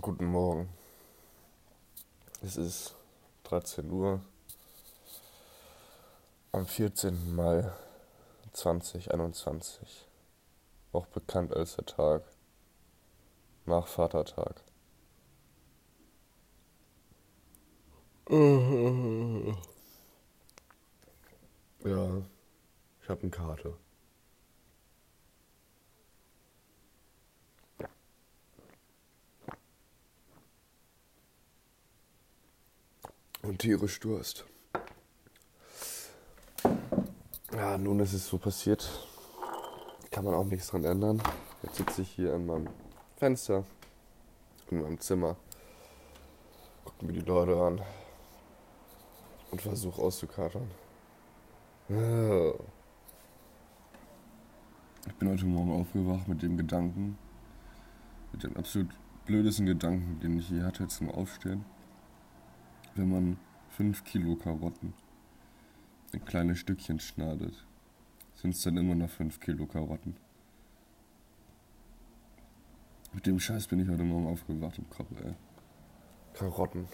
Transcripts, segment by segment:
Guten Morgen. Es ist 13 Uhr am 14. Mai 2021, auch bekannt als der Tag nach Vatertag. Ja, ich habe eine Karte. Und tierisch Durst. Ja, nun ist es so passiert. Kann man auch nichts dran ändern. Jetzt sitze ich hier an meinem Fenster, in meinem Zimmer, gucke mir die Leute an und versuche auszukatern. Ja. Ich bin heute Morgen aufgewacht mit dem Gedanken, mit dem absolut blödesten Gedanken, den ich je hatte zum Aufstehen. Wenn man 5 Kilo Karotten in kleine Stückchen schneidet, sind es dann immer noch 5 Kilo Karotten. Mit dem Scheiß bin ich heute Morgen aufgewacht im Kopf, ey. Karotten.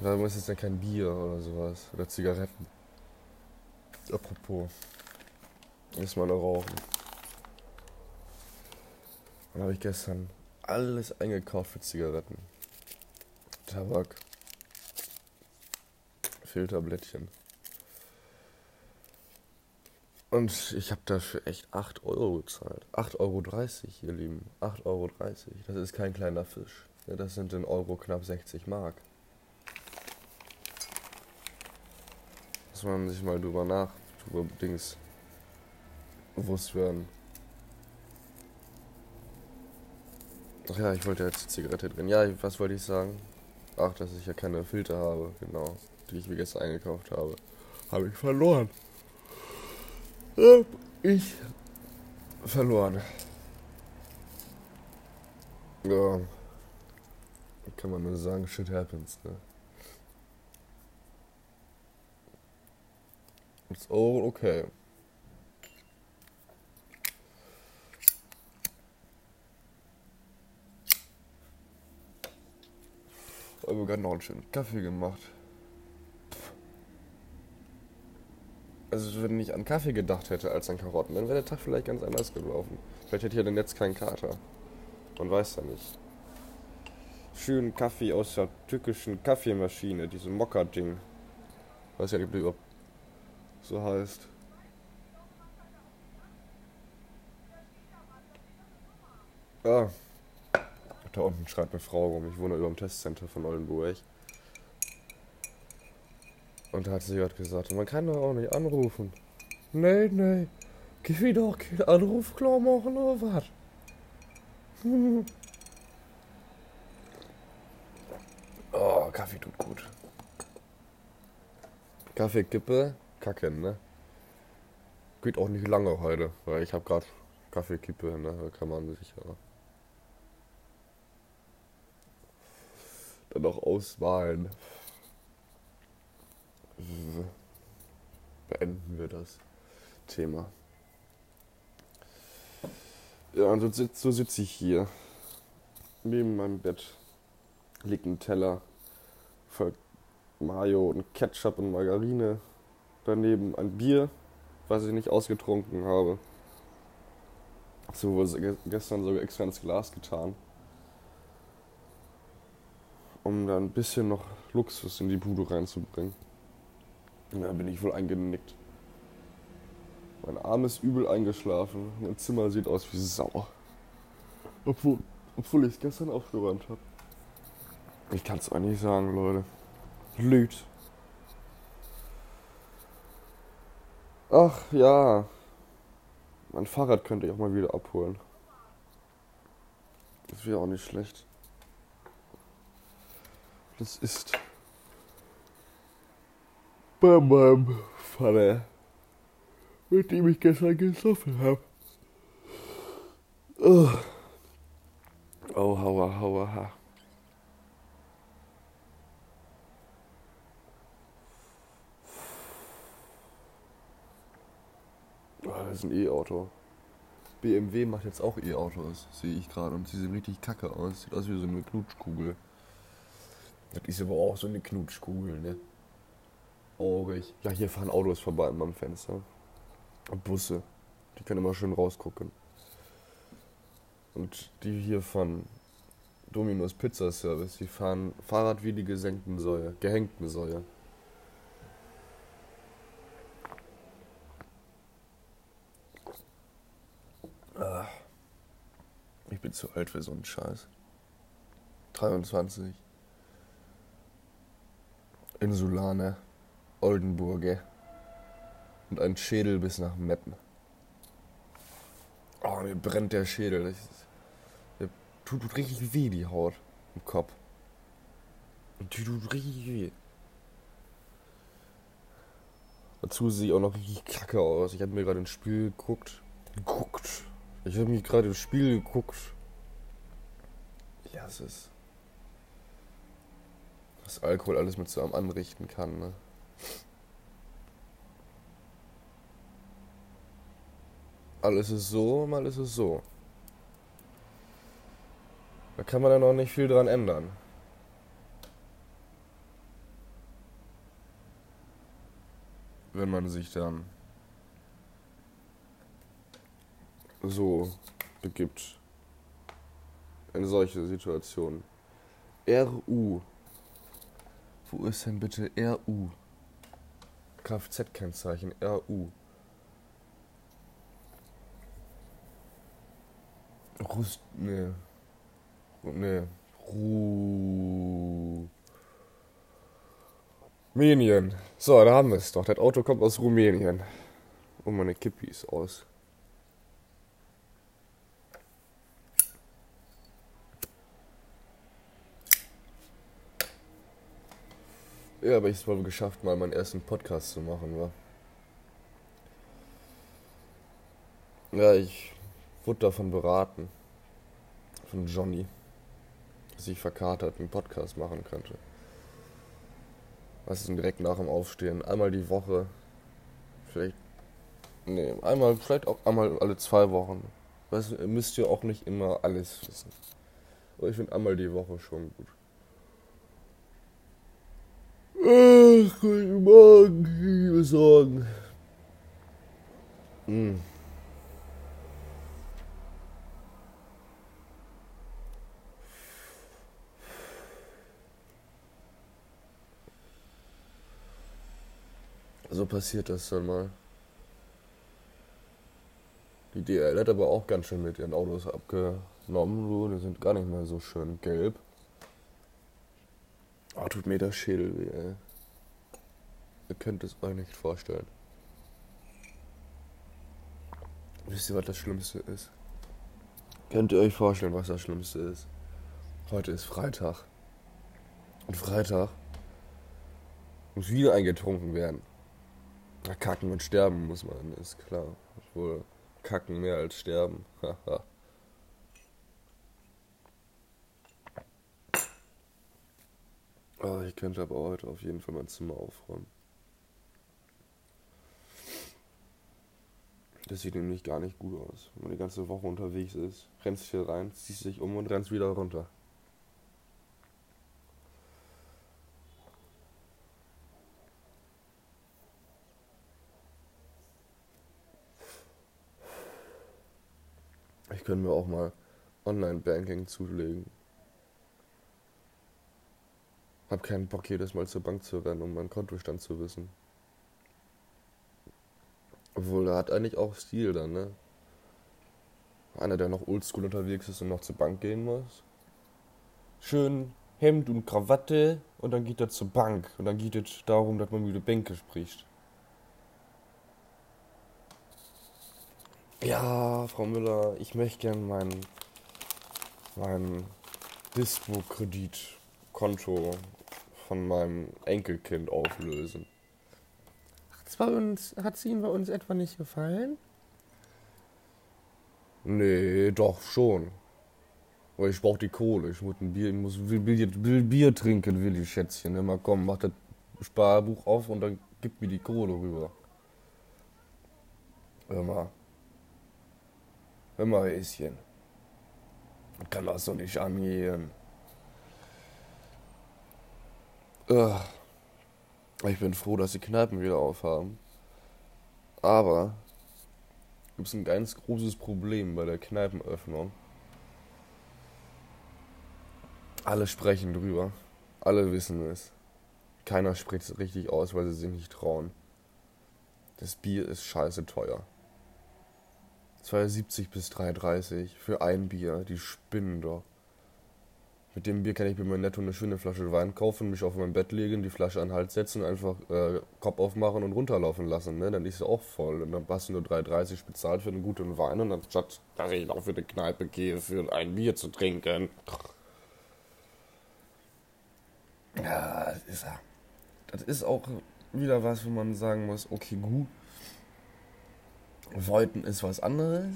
Warum ist es denn kein Bier oder sowas? Oder Zigaretten? Apropos. Erstmal noch rauchen. Dann habe ich gestern alles eingekauft für Zigaretten. Tabak. Filterblättchen. Und ich habe dafür echt 8 Euro gezahlt. 8,30 Euro, ihr Lieben. 8,30 Euro. Das ist kein kleiner Fisch. Das sind in Euro knapp 60 Mark. Muss man sich mal drüber nach, drüber Dings bewusst werden. Ach ja, ich wollte jetzt Zigarette drin. Ja, was wollte ich sagen? Ach, dass ich ja keine Filter habe, genau, die ich wie gestern eingekauft habe. Habe ich verloren. Hab ich verloren. Ja. Kann man nur sagen, shit happens, ne? It's all okay. Aber gerade noch einen schönen Kaffee gemacht. Also wenn ich an Kaffee gedacht hätte als an Karotten, dann wäre der Tag vielleicht ganz anders gelaufen. Vielleicht hätte ich ja dann jetzt keinen Kater. Man weiß ja nicht. Schönen Kaffee aus der türkischen Kaffeemaschine, diese Mokka-Ding. Weiß ja nicht, ob überhaupt so heißt. Ah. Da unten schreit eine Frau rum. Ich wohne über dem Testcenter von Oldenburg. Und da hat sie gerade gesagt, man kann doch auch nicht anrufen. Nee, nee. Gib mir doch keinen Anruf klar machen oder was? Oh, Kaffee tut gut. Kaffeekippe, kacke, ne? Geht auch nicht lange heute, weil ich habe gerade Kaffeekippe, ne? Da kann man sich ja dann auch auswahlen. Beenden wir das Thema. Ja, und so, sitz, so sitze ich hier. Neben meinem Bett liegt ein Teller voll Mayo und Ketchup und Margarine. Daneben ein Bier, was ich nicht ausgetrunken habe. So wurde gestern sogar extra ins Glas getan um da ein bisschen noch Luxus in die Bude reinzubringen. Und da bin ich wohl eingenickt. Mein Arm ist übel eingeschlafen. Mein Zimmer sieht aus wie Sau. Obwohl, obwohl ich es gestern aufgeräumt habe. Ich kann es auch nicht sagen, Leute. Lügt. Ach ja. Mein Fahrrad könnte ich auch mal wieder abholen. Das wäre auch nicht schlecht. Das ist bei meinem Vater, mit dem ich gestern gesoffen habe. Oh. oh, hauer, hauer, ha. Das ist ein E-Auto. BMW macht jetzt auch E-Autos, sehe ich gerade. Und sie sehen richtig kacke aus. Sieht aus wie so eine Knutschkugel. Das ist aber auch so eine Knutschkugel, ne? Aurig. Ja, hier fahren Autos vorbei an meinem Fenster. Und Busse. Die können immer schön rausgucken. Und die hier von Dominos Pizza Service, die fahren Fahrrad wie die gesenkten Säue, gehängten Säue. Ah. Ich bin zu alt für so einen Scheiß. 23. Insulane, Oldenburge und ein Schädel bis nach Meppen. Oh, mir brennt der Schädel. Das ist, der tut, tut richtig weh, die Haut im Kopf. Und die tut richtig weh. Dazu sehe ich auch noch richtig kacke aus. Ich habe mir gerade ins Spiel geguckt. Geguckt. Ich habe mich gerade ins Spiel geguckt. Ja, es ist. Was Alkohol alles mit so einem anrichten kann, ne? Alles ist so, mal ist es so. Da kann man dann auch nicht viel dran ändern. Wenn man sich dann so begibt in solche Situationen. RU. Wo ist denn bitte RU? Kfz-Kennzeichen RU. Rust. Ne. Ne. Ru. Rumänien. So, da haben wir es doch. Das Auto kommt aus Rumänien. Und meine Kippis aus. Ja, aber ich es wohl geschafft, mal meinen ersten Podcast zu machen, wa? Ja, ich wurde davon beraten. Von Johnny. Dass ich verkatert einen Podcast machen könnte. Was ist denn direkt nach dem Aufstehen? Einmal die Woche. Vielleicht. Nee, einmal, vielleicht auch einmal alle zwei Wochen. Weißt ihr müsst ja auch nicht immer alles wissen. Aber ich finde einmal die Woche schon gut. Ach, guten Morgen, liebe Sorgen. Hm. So passiert das dann mal. Die DL hat aber auch ganz schön mit ihren Autos abgenommen. So. Die sind gar nicht mehr so schön gelb. Oh, tut mir der Schädel weh, ey. Ihr könnt es euch nicht vorstellen. Wisst ihr, was das Schlimmste ist? Könnt ihr euch vorstellen, was das Schlimmste ist? Heute ist Freitag. Und Freitag muss wieder eingetrunken werden. Na, kacken und sterben muss man, ist klar. Obwohl, kacken mehr als sterben. Haha. oh, ich könnte aber heute auf jeden Fall mein Zimmer aufräumen. Das sieht nämlich gar nicht gut aus. Wenn man die ganze Woche unterwegs ist, rennst hier rein, ziehst dich um und rennst wieder runter. Ich könnte mir auch mal Online-Banking zulegen. Hab keinen Bock, jedes Mal zur Bank zu rennen, um meinen Kontostand zu wissen. Obwohl, er hat eigentlich auch Stil dann, ne? Einer, der noch oldschool unterwegs ist und noch zur Bank gehen muss. Schön Hemd und Krawatte und dann geht er zur Bank. Und dann geht es darum, dass man der Bänke spricht. Ja, Frau Müller, ich möchte gern mein, mein Dispo-Kreditkonto von meinem Enkelkind auflösen. Hat's bei uns, hat's Ihnen bei uns etwa nicht gefallen? Nee, doch schon. Aber ich brauch die Kohle. Ich muss ein Bier, ich muss will Bier, will Bier trinken, will ich Schätzchen. Immer komm, mach das Sparbuch auf und dann gib mir die Kohle rüber. Hör mal. Hör mal, Häschen. Kann das doch nicht angehen. Ich bin froh, dass die Kneipen wieder aufhaben. Aber gibt es ein ganz großes Problem bei der Kneipenöffnung. Alle sprechen drüber. Alle wissen es. Keiner spricht es richtig aus, weil sie sich nicht trauen. Das Bier ist scheiße teuer. 2,70 bis 3,30 für ein Bier. Die spinnen doch. Mit dem Bier kann ich mir mal netto eine schöne Flasche Wein kaufen, mich auf mein Bett legen, die Flasche an den Hals setzen, einfach äh, Kopf aufmachen und runterlaufen lassen. Ne? Dann ist sie auch voll. Und dann hast du nur 3,30 bezahlt für einen guten Wein und dann statt, dass ich noch für eine Kneipe gehe, für ein Bier zu trinken. Ja, das ist. Das ist auch wieder was, wo man sagen muss, okay, gut. Wollten ist was anderes.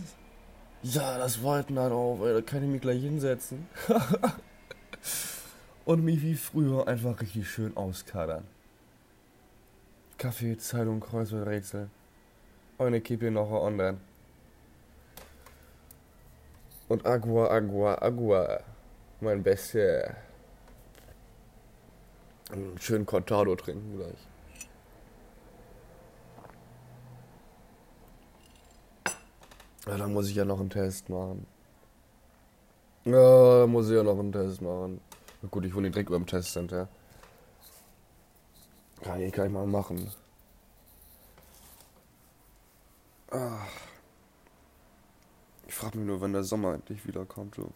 Ja, das Wollten hat auch, da kann ich mich gleich hinsetzen. und mich wie früher einfach richtig schön auskadern. Kaffee, Zeitung, Kreuzworträtsel. Eine Kippe noch online. Und Agua, Agua, Agua. Mein Beste. Einen schönen Cortado trinken gleich. Ja, dann muss ich ja noch einen Test machen. Ja, muss ich ja noch einen Test machen. Gut, ich wohne direkt über dem Testcenter. Kann ich gleich mal machen. Ach. Ich frage mich nur, wann der Sommer endlich wiederkommt. So.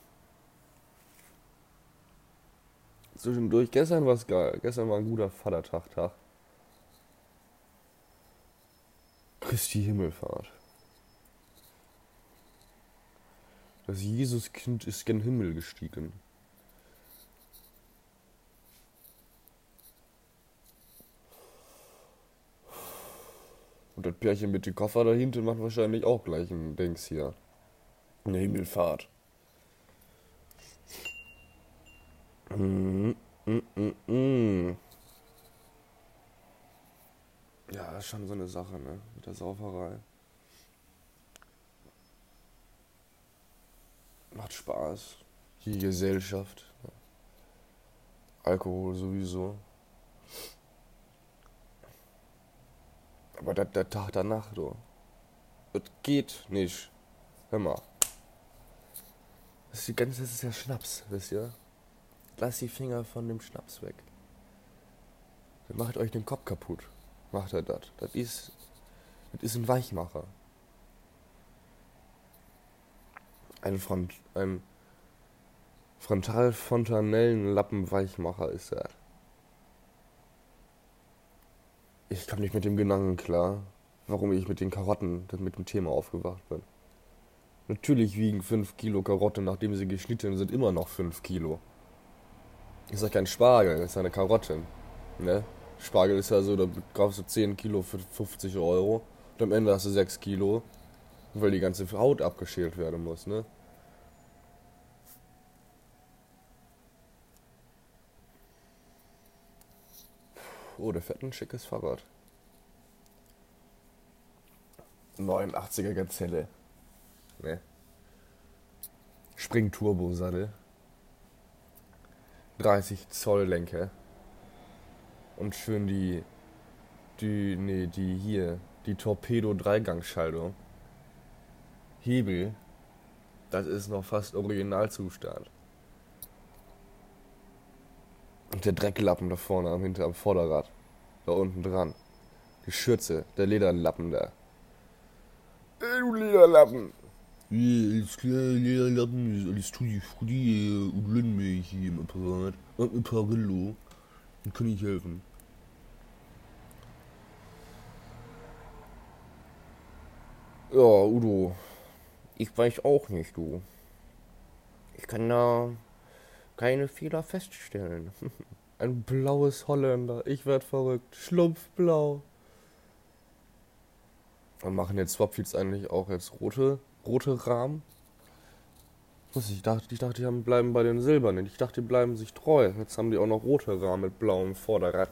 Zwischendurch, gestern war es geil. Gestern war ein guter Vatertag-Tag. Christi Himmelfahrt. Das Jesuskind ist gen Himmel gestiegen. Und das Pärchen mit dem Koffer dahinter macht wahrscheinlich auch gleich ein Dings hier. Eine Himmelfahrt. Mm, mm, mm. Ja, ist schon so eine Sache, ne? Mit der Sauferei. Macht Spaß. Die Gesellschaft. Alkohol sowieso. Aber der, der Tag danach, du. Das geht nicht. Hör mal. Das ist, die ganze, das ist ja Schnaps, wisst ihr? Lasst die Finger von dem Schnaps weg. Dann macht euch den Kopf kaputt. Macht er das. Das ist, das ist ein Weichmacher. Ein, Front, ein Frontalfontanellenlappenweichmacher ist er. Ich kam nicht mit dem Gedanken klar, warum ich mit den Karotten mit dem Thema aufgewacht bin. Natürlich wiegen 5 Kilo Karotte, nachdem sie geschnitten sind, immer noch 5 Kilo. Ist ja kein Spargel, ist eine Karotte. Ne? Spargel ist ja so, da kaufst du 10 Kilo für 50 Euro und am Ende hast du 6 Kilo, weil die ganze Haut abgeschält werden muss, ne? Oh, der fährt ein schickes Fahrrad. 89er Gazelle. Ne? Spring-Turbo-Sattel. 30 Zoll Lenker. Und schön die. Die. Nee, die hier. Die Torpedo-Dreigangschaltung. Hebel. Das ist noch fast Originalzustand. Und der Drecklappen da vorne am hinter am Vorderrad. Da unten dran. Die Schürze, der Lederlappen da. Ey, du Lederlappen! Ja, alles klar, Lederlappen, ist alles tutti frutti und Lindenmilch hier im Apparat. Und ein Parillo. Dann kann ich helfen. Ja, Udo. Ich weiß auch nicht, du. Ich kann da keine Fehler feststellen. Ein blaues Holländer. Ich werd verrückt. Schlumpfblau. Und machen jetzt Swapfeeds eigentlich auch jetzt rote, rote Rahmen? Ich dachte, ich dachte, die bleiben bei den silbernen. Ich dachte, die bleiben sich treu. Jetzt haben die auch noch rote Rahmen mit blauem Vorderrad.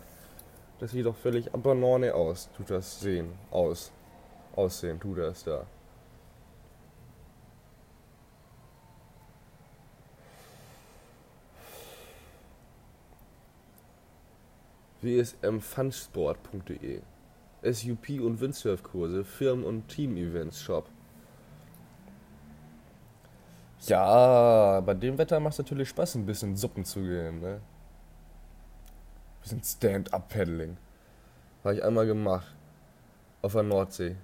Das sieht doch völlig abanorne aus. Tut das sehen. Aus. Aussehen tut das da. wsmfunsport.de SUP und Windsurfkurse, Firmen- und Team-Events Shop. Ja, bei dem Wetter macht es natürlich Spaß, ein bisschen Suppen zu gehen, ne? Ein bisschen Stand-Up-Paddling. Habe ich einmal gemacht. Auf der Nordsee.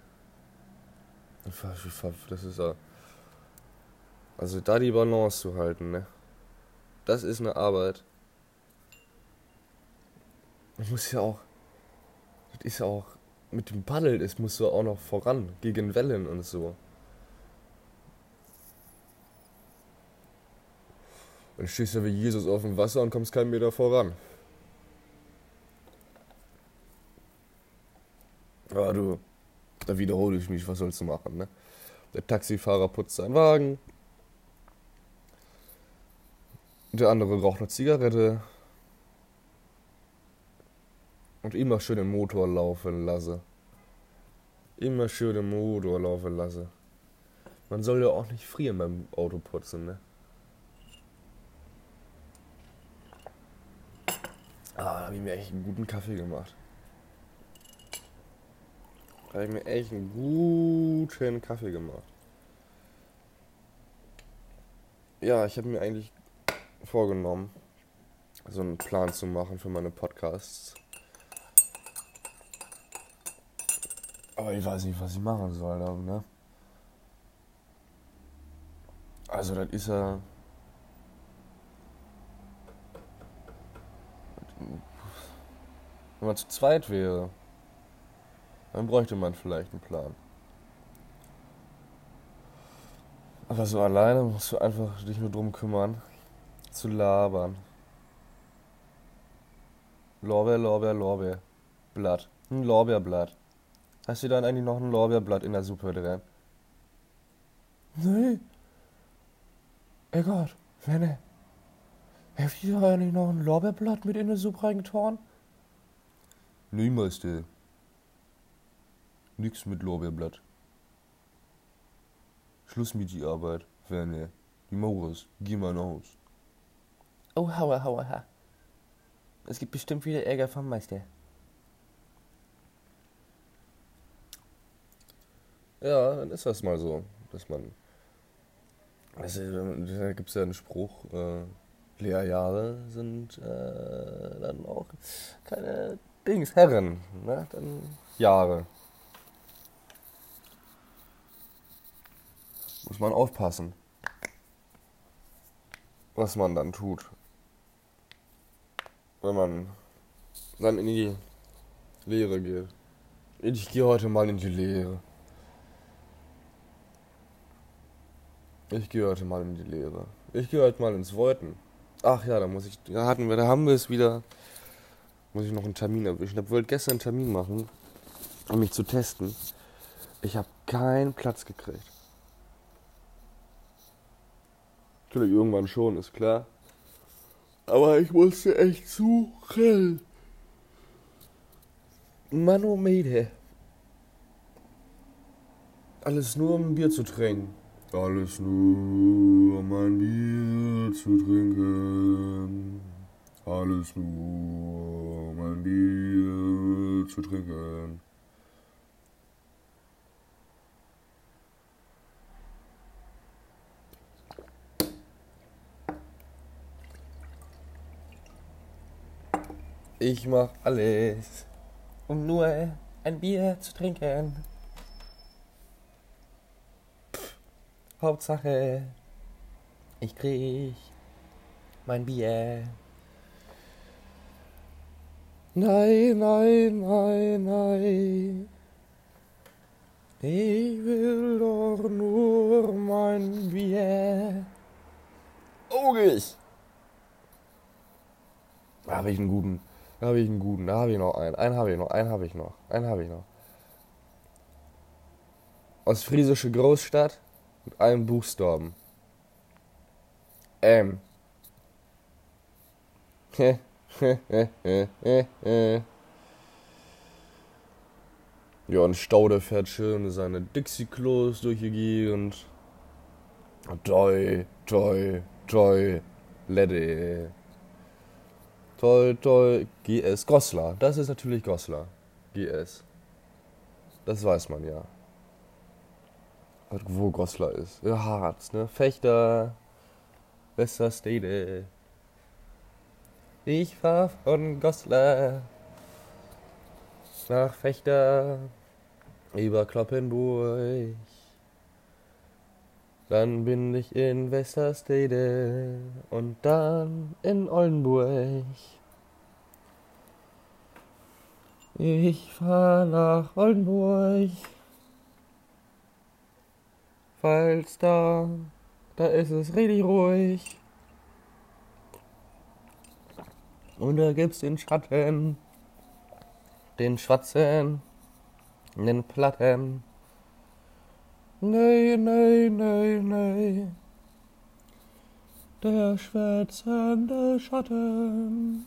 Das ist ja. Also da die Balance zu halten, ne? Das ist eine Arbeit. Man muss ja auch. Das ist ja auch. Mit dem Paddel, das musst du auch noch voran. Gegen Wellen und so. Dann stehst du wie Jesus auf dem Wasser und kommst keinen Meter voran. Aber du, da wiederhole ich mich, was sollst du machen, ne? Der Taxifahrer putzt seinen Wagen. Der andere raucht eine Zigarette. Und immer schön den Motor laufen lasse. Immer schön den Motor laufen lasse. Man soll ja auch nicht frieren beim Autoputzen, ne? Ah, da habe ich mir echt einen guten Kaffee gemacht. Da habe ich mir echt einen guten Kaffee gemacht. Ja, ich habe mir eigentlich vorgenommen, so einen Plan zu machen für meine Podcasts. Aber ich weiß nicht, was ich machen soll, ne? Also, das ist ja. Wenn man zu zweit wäre, dann bräuchte man vielleicht einen Plan. Aber so alleine musst du einfach dich nur drum kümmern, zu labern. Lorbeer, Lorbeer, Lorbeer. Blatt. Ein Lorbeerblatt. Hast du dann eigentlich noch ein Lorbeerblatt in der Suppe drin? Nee. Egal, wenn Hast du eigentlich noch ein Lorbeerblatt mit in die Suppe reingetan? Niemals, der. Nix mit Lorbeerblatt. Schluss mit die Arbeit, Werner. Die Mauers, geh mal nach Haus. Oh, hauer, hauer, ha. Es gibt bestimmt wieder Ärger vom Meister. Ja, dann ist das mal so, dass man. Also, da gibt es ja einen Spruch, äh, Lehrjahre sind äh, dann auch keine Dings, Herren, ne? Dann Jahre. Muss man aufpassen, was man dann tut. Wenn man dann in die Lehre geht. Ich gehe heute mal in die Lehre. Ich gehe heute mal in die Lehre. Ich gehe heute mal ins Wollten. Ach ja, da muss ich. Da hatten wir, da haben wir es wieder. Muss ich noch einen Termin erwischen. Ich wollte gestern einen Termin machen, um mich zu testen. Ich habe keinen Platz gekriegt. Natürlich irgendwann schon, ist klar. Aber ich musste echt suchen. Manometer. Alles nur um ein Bier zu trinken. Alles nur um ein Bier zu trinken. Alles nur um ein Bier zu trinken. Ich mach alles, um nur ein Bier zu trinken. Hauptsache, ich krieg mein Bier. Nein, nein, nein, nein. Ich will doch nur mein Bier. Augig! Da habe ich einen guten. Da habe ich einen guten. Da habe ich noch einen. Einen habe ich noch. Einen habe ich noch. Einen habe ich noch. Aus friesische Großstadt mit einem Buchstaben. M. ja, und Staude fährt schön seine Dixie-Klos durch die Gegend. Toi, toi, toi, Lede. Toll, toll, GS. Goslar. Das ist natürlich Goslar. GS. Das weiß man ja. Wo Goslar ist. Ja, Harz, ne? Fechter. Westerstede. Ich fahr von Goslar nach Fechter über Kloppenburg. Dann bin ich in Westerstede und dann in Oldenburg. Ich fahr nach Oldenburg. Falls da, da ist es richtig ruhig. Und da gibt's den Schatten, den Schwatzen, den Platten. Nee, nee, nee, nee. Der schwätzende Schatten.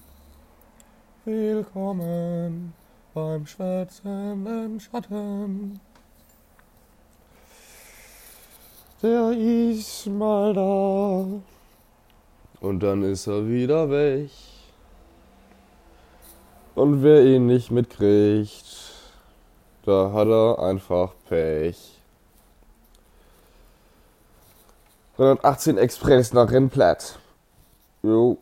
Willkommen beim schwätzenden Schatten. Der ist mal da. Und dann ist er wieder weg. Und wer ihn nicht mitkriegt, da hat er einfach Pech. 118 Express nach Rennplatt. Jo,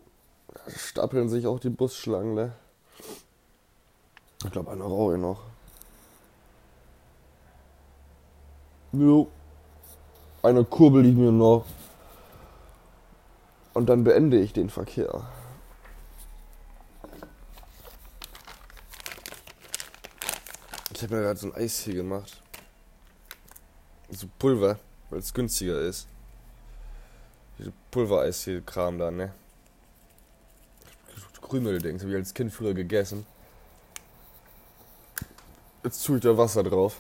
da stapeln sich auch die Busschlangen, ne? Ich glaube, eine rauche noch. Jo. Eine kurbel ich mir noch. Und dann beende ich den Verkehr. Ich habe mir gerade so ein Eis hier gemacht. So Pulver, weil es günstiger ist. Pulvereis hier Kram da, ne? Krümel-Dings, habe ich als Kind früher gegessen. Jetzt tue ich da Wasser drauf.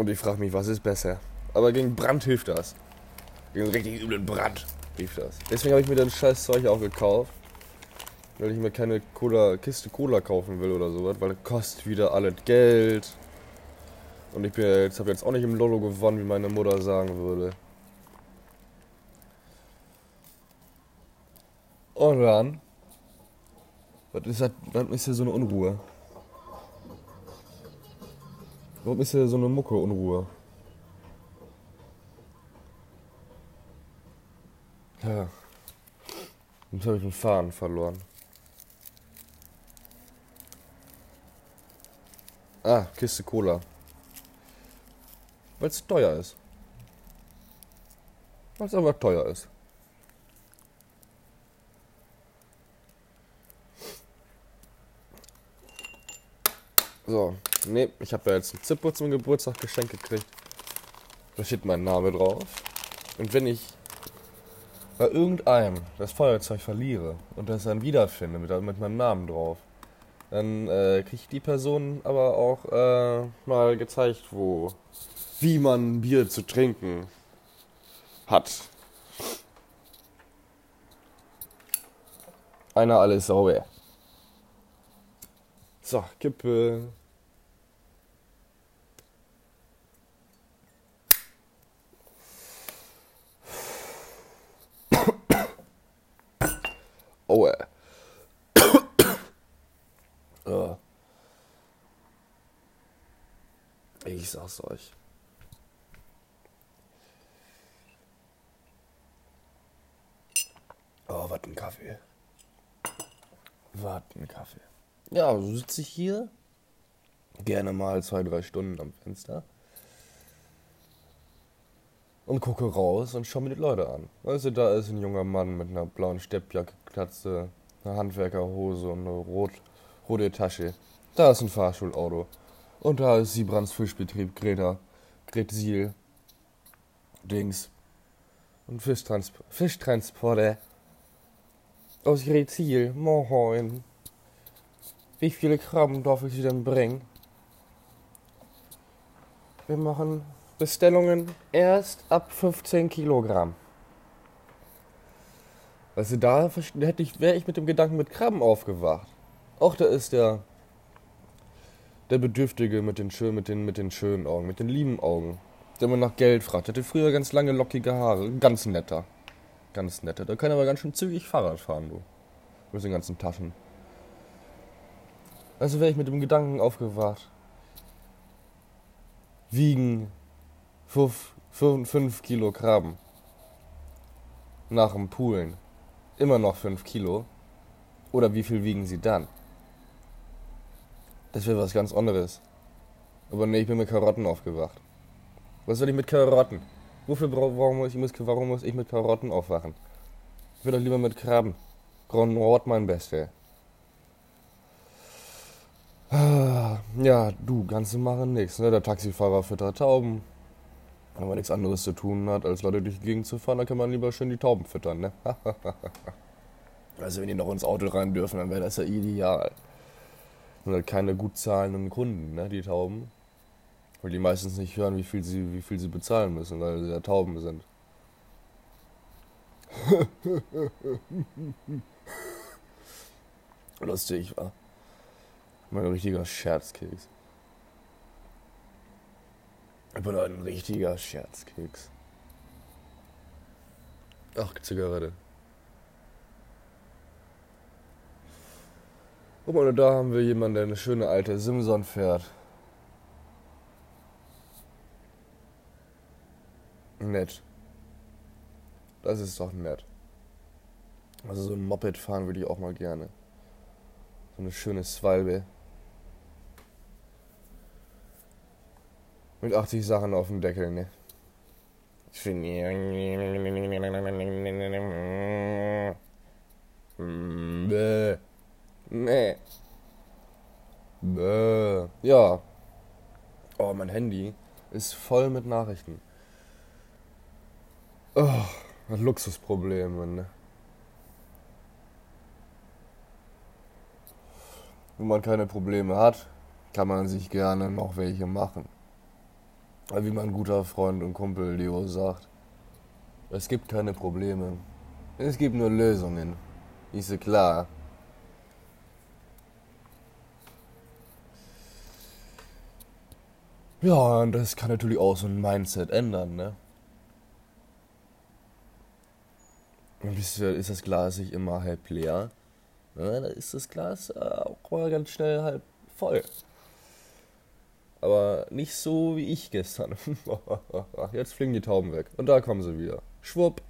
Und ich frage mich, was ist besser? Aber gegen Brand hilft das. Gegen einen richtig üblen Brand hilft das. Deswegen habe ich mir das scheiß Zeug auch gekauft. Weil ich mir keine Cola, Kiste Cola kaufen will oder sowas, weil das kostet wieder alles Geld. Und ich habe jetzt auch nicht im Lolo gewonnen, wie meine Mutter sagen würde. Und dann. Was ist, das, was ist hier so eine Unruhe? Warum ist hier so eine Mucke Unruhe? Ja. Jetzt habe ich den Faden verloren. Ah, Kiste Cola. Weil es teuer ist. Weil es aber teuer ist. So, ne, ich habe ja jetzt ein Zippo zum Geburtstag geschenkt gekriegt. Da steht mein Name drauf. Und wenn ich bei irgendeinem das Feuerzeug verliere und das dann wiederfinde mit, mit meinem Namen drauf, dann äh, kriegt die Person aber auch äh, mal gezeigt, wo wie man Bier zu trinken hat. Einer alles sauber. So, Kippe. Aua. oh. Ich sag's euch. Oh, was ein Kaffee. Was ein Kaffee. Ja, so sitze ich hier. Gerne mal zwei, drei Stunden am Fenster. Und gucke raus und schaue mir die Leute an. Weißt du, da ist ein junger Mann mit einer blauen Steppjacke, Klatze, einer Handwerkerhose und einer rot, rote Tasche. Da ist ein Fahrschulauto. Und da ist Siebrans Fischbetrieb, Greta, Gretsiel, Dings. Und Fischtransport, Fischtransporter. Aus Rezil, moin. Wie viele Krabben darf ich Sie denn bringen? Wir machen Bestellungen erst ab 15 Kilogramm. Weißt du, da hätte ich, wäre ich mit dem Gedanken mit Krabben aufgewacht. Auch da ist der, der Bedürftige mit den, schön, mit, den, mit den schönen Augen, mit den lieben Augen, der immer nach Geld fragt. Hatte früher ganz lange lockige Haare, ganz netter. Ganz nette. Da kann aber ganz schön zügig Fahrrad fahren, du. Mit den ganzen Taschen. Also wäre ich mit dem Gedanken aufgewacht. Wiegen 5 Kilo Krabben. Nach dem Poolen. Immer noch 5 Kilo. Oder wie viel wiegen sie dann? Das wäre was ganz anderes. Aber nee, ich bin mit Karotten aufgewacht. Was soll ich mit Karotten? Wofür warum muss ich, warum muss ich mit Karotten aufwachen? Ich will doch lieber mit Krabben. Grand Nord mein Beste. Ah, ja, du, du machen nix, ne? Der Taxifahrer füttert Tauben. Wenn man nichts anderes zu tun hat, als Leute durch die Gegend zu fahren, dann kann man lieber schön die Tauben füttern, ne? also wenn die noch ins Auto rein dürfen, dann wäre das ja ideal. Sind halt keine gut zahlenden Kunden, ne, die Tauben. Weil die meistens nicht hören, wie viel sie, wie viel sie bezahlen müssen, weil sie ja Tauben sind. Lustig, war. Mein richtiger Scherzkeks. Ich bin ein richtiger Scherzkeks. Ach, Zigarette. Guck mal, da haben wir jemanden, der eine schöne alte Simson fährt. Nett. Das ist doch nett. Also so ein Moped fahren würde ich auch mal gerne. So eine schöne Swalbe. Mit 80 Sachen auf dem Deckel, ne? Ich finde. Nee. Bäh. Ja. Oh, mein Handy ist voll mit Nachrichten. Oh, Luxusprobleme, ne? Wenn man keine Probleme hat, kann man sich gerne noch welche machen. Wie mein guter Freund und Kumpel Leo sagt, es gibt keine Probleme. Es gibt nur Lösungen. Ist klar. Ja, und das kann natürlich auch so ein Mindset ändern, ne? Und ist das Glas nicht immer halb leer? Ja, da ist das Glas auch mal ganz schnell halb voll. Aber nicht so wie ich gestern. Jetzt fliegen die Tauben weg. Und da kommen sie wieder. Schwupp.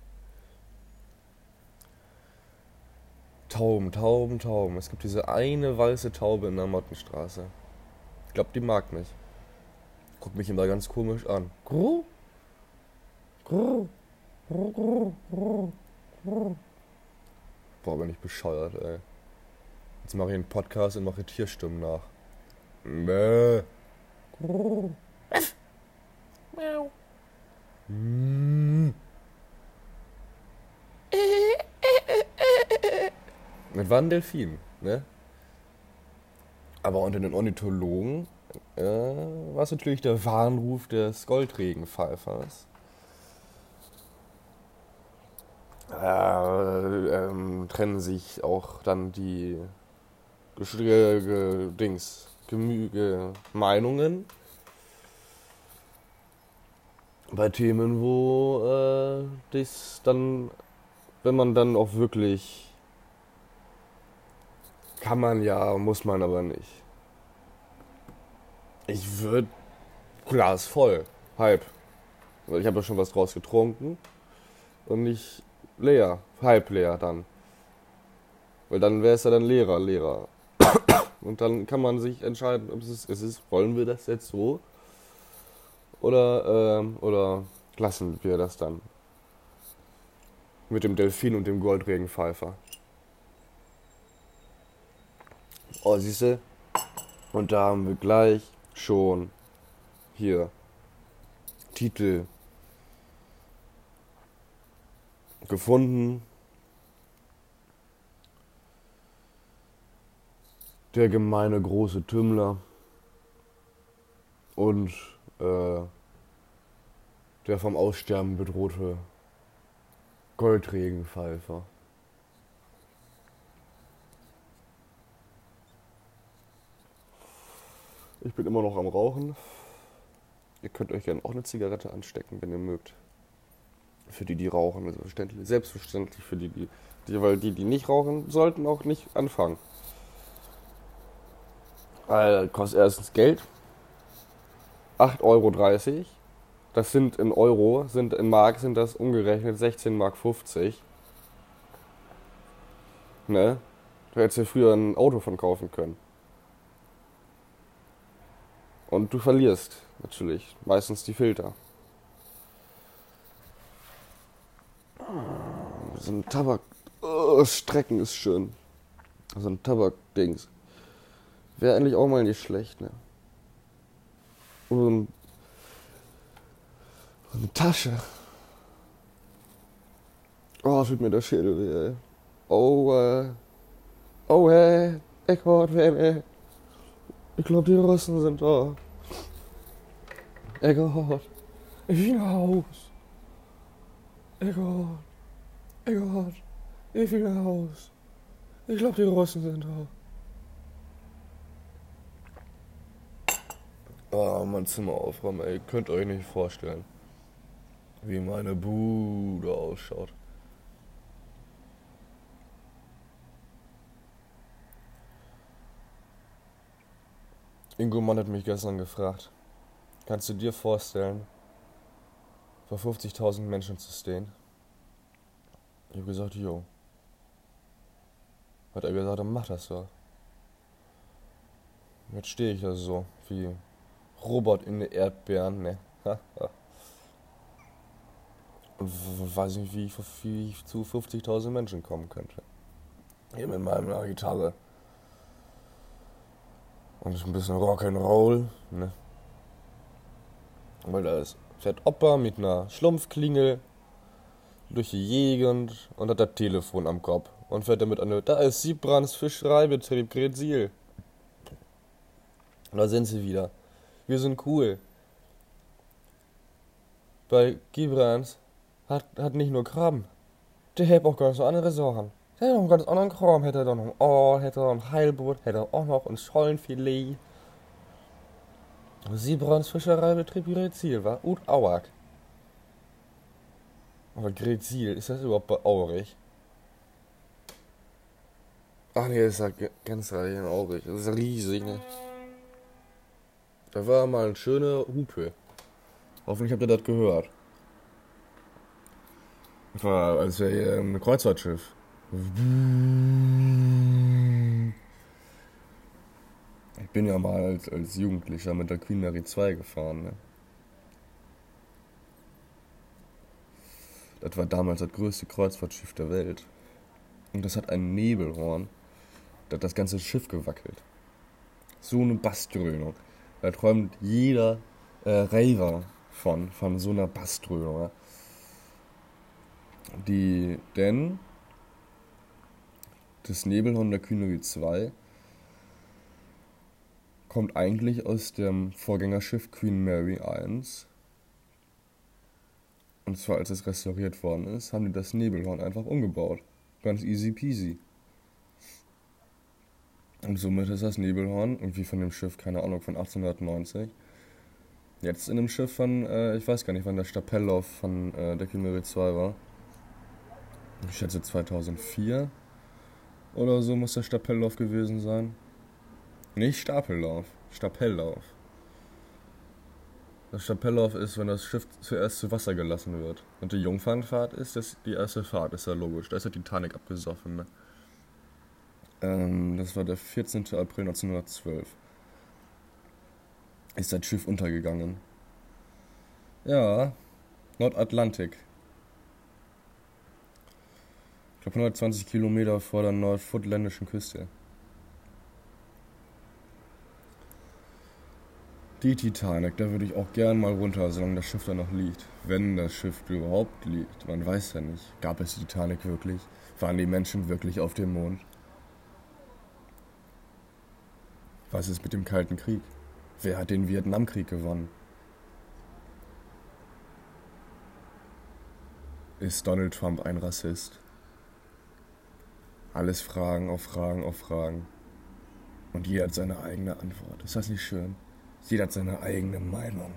Tauben, Tauben, Tauben. Es gibt diese eine weiße Taube in der Mottenstraße. Ich glaube, die mag mich. Guckt mich immer ganz komisch an. Grrr. Grrr, grrr, grrr. Boah, bin ich bescheuert, ey. Jetzt mache ich einen Podcast und mache Tierstimmen nach. Bäh. Miau. Mit war ein Delfin, ne? Aber unter den Ornithologen äh, war es natürlich der Warnruf des Goldregenpfeifers. äh, ähm, trennen sich auch dann die Ge Dings, Gemüge Meinungen bei Themen, wo äh, das dann, wenn man dann auch wirklich kann man ja, muss man aber nicht. Ich würde Glas voll, halb. Weil ich habe ja schon was draus getrunken und ich leer, halb leer dann. Weil dann wäre es ja dann leerer, leerer. Und dann kann man sich entscheiden, ob es ist, es ist wollen wir das jetzt so oder, ähm, oder lassen wir das dann. Mit dem Delfin und dem Goldregenpfeifer. Oh, siehste? Und da haben wir gleich schon hier Titel gefunden. Der gemeine große Tümmler und äh, der vom Aussterben bedrohte Goldregenpfeifer. Ich bin immer noch am Rauchen. Ihr könnt euch gerne auch eine Zigarette anstecken, wenn ihr mögt. Für die, die rauchen, selbstverständlich. Selbstverständlich für die, die, die, weil die, die nicht rauchen, sollten auch nicht anfangen. Weil kostet erstens Geld. 8,30 Euro. Das sind in Euro, sind in Mark sind das umgerechnet 16 Mark 50. Ne? Du hättest ja früher ein Auto von kaufen können. Und du verlierst natürlich meistens die Filter. So ein Tabak. Oh, Strecken ist schön. So ein Tabak-Dings. Wäre eigentlich auch mal nicht schlecht, ne? Oder so, ein, so eine Tasche. Oh, tut mir der Schädel weh, ey. Oh, äh. Oh, hey. Eckhart, ey. Ich glaube, die Russen sind da. Eckhart. Ich will nach Haus. Eckhart. Eckhart. Ich will nach Haus. Ich glaube, die Russen sind da. Oh, mein Zimmer aufräumen, ey. Könnt euch nicht vorstellen, wie meine Bude ausschaut. Ingo Mann hat mich gestern gefragt, kannst du dir vorstellen, vor 50.000 Menschen zu stehen? Ich habe gesagt, jo. Hat er gesagt, dann mach das so. Jetzt stehe ich da so, wie Robert in den Erdbeeren, ne? Und weiß nicht, wie ich, wie ich zu 50.000 Menschen kommen könnte. Hier mit meiner Gitarre. Und ein bisschen Rock'n'Roll, ne? Weil da ist fährt Opa mit einer Schlumpfklingel durch die Gegend und hat das Telefon am Kopf und fährt damit an. Da ist Siebrands Fischereibetrieb Gretzil. Da sind sie wieder. Wir sind cool. Bei Gibrans hat, hat nicht nur Krabben. Der hat auch ganz andere Sachen. Der hat noch einen ganz anderen Kram. Hätte er doch noch ein Aal, hätte er noch ein Heilboot, hätte er auch noch ein Schollenfilet. Siebrons Fischereibetrieb Grezil war Ut Auag. Aber Grezil, ist das überhaupt bei Aurich? Ach nee, das ist ja ganz reich in Aurich. Das ist riesig, ne? Da war mal ein schöner Hupe. Hoffentlich habt ihr das gehört. Das war, als wäre hier ein Kreuzfahrtschiff. Ich bin ja mal als, als Jugendlicher mit der Queen Mary 2 gefahren. Ne? Das war damals das größte Kreuzfahrtschiff der Welt. Und das hat ein Nebelhorn. Das hat das ganze Schiff gewackelt. So eine Bassdröhnung. Da träumt jeder äh, Raver von, von so einer Bassdröhnung. Ja? Die, denn das Nebelhorn der Kühnerie 2 kommt eigentlich aus dem Vorgängerschiff Queen Mary 1. Und zwar als es restauriert worden ist, haben die das Nebelhorn einfach umgebaut. Ganz easy peasy. Und somit ist das Nebelhorn, irgendwie von dem Schiff, keine Ahnung, von 1890, jetzt in dem Schiff von, äh, ich weiß gar nicht, wann der Stapellauf von äh, der Queen Mary 2 war. Ich schätze 2004 oder so muss der Stapellauf gewesen sein. Nicht Stapellauf, Stapellauf. Das Stapellauf ist, wenn das Schiff zuerst zu Wasser gelassen wird. Und die Jungfernfahrt ist das die erste Fahrt, ist ja logisch. Da ist ja Titanic abgesoffen. Ne? Ähm, das war der 14. April 1912. Ist das Schiff untergegangen. Ja, Nordatlantik. Ich glaube 120 Kilometer vor der nordfutländischen Küste. Die Titanic, da würde ich auch gern mal runter, solange das Schiff da noch liegt. Wenn das Schiff überhaupt liegt. Man weiß ja nicht. Gab es die Titanic wirklich? Waren die Menschen wirklich auf dem Mond? Was ist mit dem Kalten Krieg? Wer hat den Vietnamkrieg gewonnen? Ist Donald Trump ein Rassist? Alles Fragen auf Fragen auf Fragen. Und jeder hat seine eigene Antwort. Ist das nicht schön? Jeder hat seine eigene Meinung.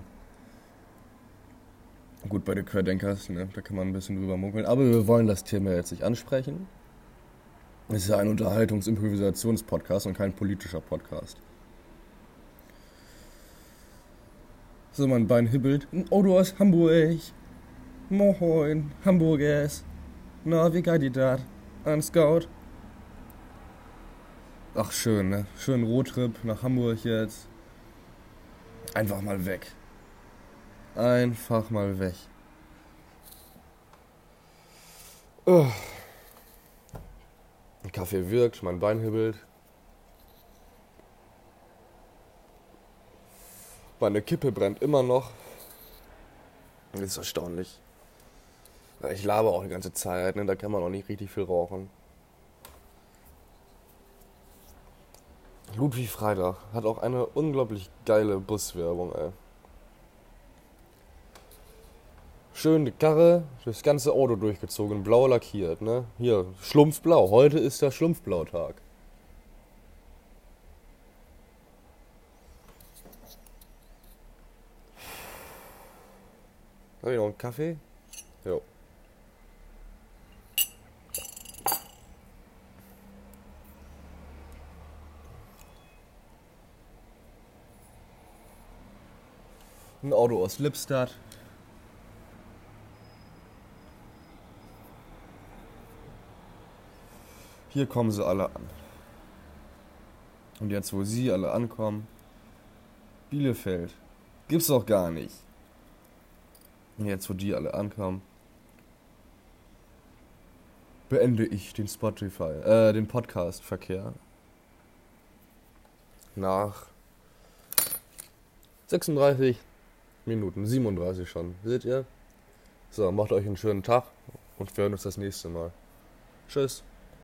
Gut, bei den Querdenkers, ne, da kann man ein bisschen drüber munkeln. Aber wir wollen das Thema jetzt nicht ansprechen. Es ist ja ein Unterhaltungs-Improvisations-Podcast und kein politischer Podcast. So, mein Bein hibbelt. Ein Auto aus Hamburg. Moin, Hamburgers. Na, wie geht die dat? An Scout? Ach, schön, ne? Schön Roadtrip nach Hamburg jetzt. Einfach mal weg. Einfach mal weg. Oh. Kaffee wirkt, mein Bein hibbelt. Meine Kippe brennt immer noch. Das ist erstaunlich. Ich labe auch die ganze Zeit, ne? da kann man auch nicht richtig viel rauchen. Ludwig Freitag hat auch eine unglaublich geile Buswerbung, ey. Schön die Karre, das ganze Auto durchgezogen, blau lackiert, ne? Hier, Schlumpfblau. Heute ist der Schlumpfblautag. Habe ich noch einen Kaffee? Jo. Ein Auto aus Lippstadt. Hier kommen sie alle an. Und jetzt, wo sie alle ankommen, Bielefeld, gibt's doch gar nicht. Und jetzt, wo die alle ankommen, beende ich den Spotify, äh, den Podcast-Verkehr. Nach 36 Minuten, 37 schon, seht ihr? So, macht euch einen schönen Tag und wir hören uns das nächste Mal. Tschüss.